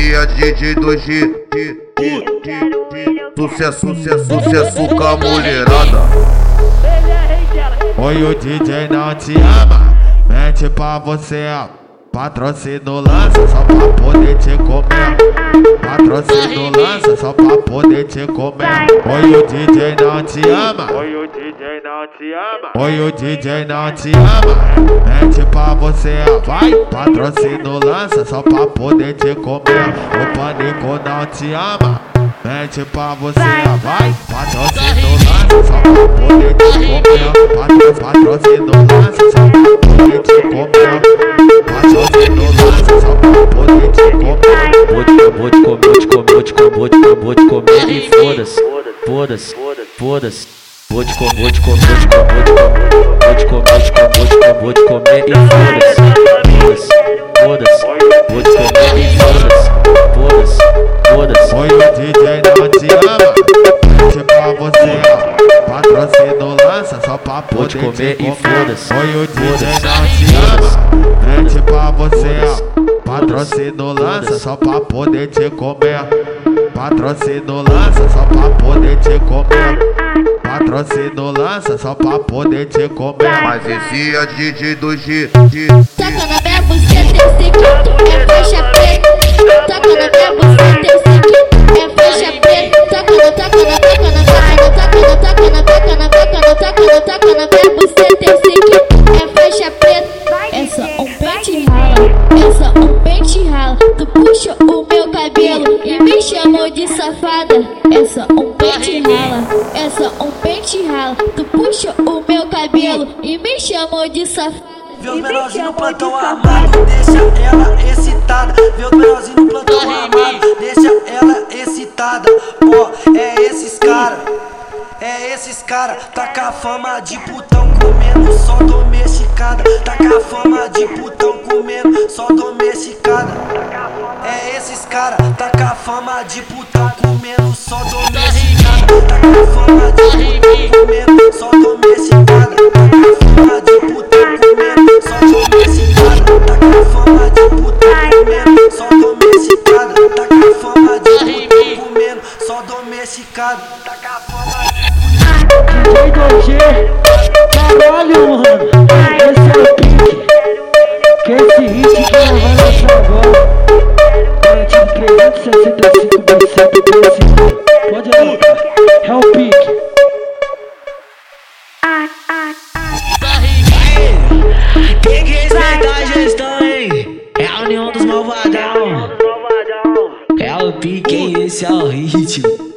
Maresia DJ 2G Sucesso, sucesso, sucesso com a mulherada. Oi, o DJ não te ama Mente pra você, Patrocínio lança só pra poder te comer. Patrocínio lança só pra poder te comer. Oi, o DJ não te ama. Oi, o DJ não te ama. Oi, o DJ não te ama. Mente pra você, vai. Patrocínio lança só pra poder te comer. O pânico não te ama. Mente pra você, vai. Patrocínio lança só pra poder te comer. Patrocínio lança só pra poder te comer. vou te comer, vou te comer, vou te comer, vou te comer, vou te comer e foda-se, foda-se, foda-se. Vou te comer, vou te comer, vou te comer, vou te comer, vou te comer, vou te comer, vou te comer e foda-se, foda-se, foda-se. Vou te comer e foda-se, foda-se, foda-se. Oi, o DJ não te ama, tipo pra você, patrocínio lança só pra poder te comer e foda-se. Oi, o DJ não te ama, tipo pra você. Patrocínio lança só pra poder te comer. Patrocínio lança só pra poder te comer. Patrocínio lança só pra poder te comer. Mas esse é DJ do G. Toca na minha buceta, esse aqui é faixa preta. Toca na minha buceta, esse aqui é faixa preta. Toca na, toca na, toca na, toca na, toca na, toca na, toca na, toca na, toca na minha buceta, esse aqui é faixa preta. Essa um pente rala, essa um Tu puxa o meu cabelo e me chamou de safada. Essa um pente rala, essa um rala. Tu puxa o meu cabelo e me chamou de safada. Vê os menorzinhos no plantão armado, deixa ela excitada. Vê os menorzinhos no plantão armado, deixa ela excitada. Ó, é esses cara, é esses cara. Tá com a fama de putão comendo só domesticada. Tá com a fama de putão cara, tá com a fama de putão comendo só domesticada. Tá com a fama de putão comendo só domesticada. Tá com a fama de putão comendo só domesticada. Tá com a fama de putão comendo só domesticada. Tá com a fama de putão comendo só domesticada. Tá com a fama de putão. DJ 2G, caralho, mano. 365 mais 135 Pode anotar, é Quem que respeita a gestão, hein? É a união dos malvadão É o pique, esse é o ritmo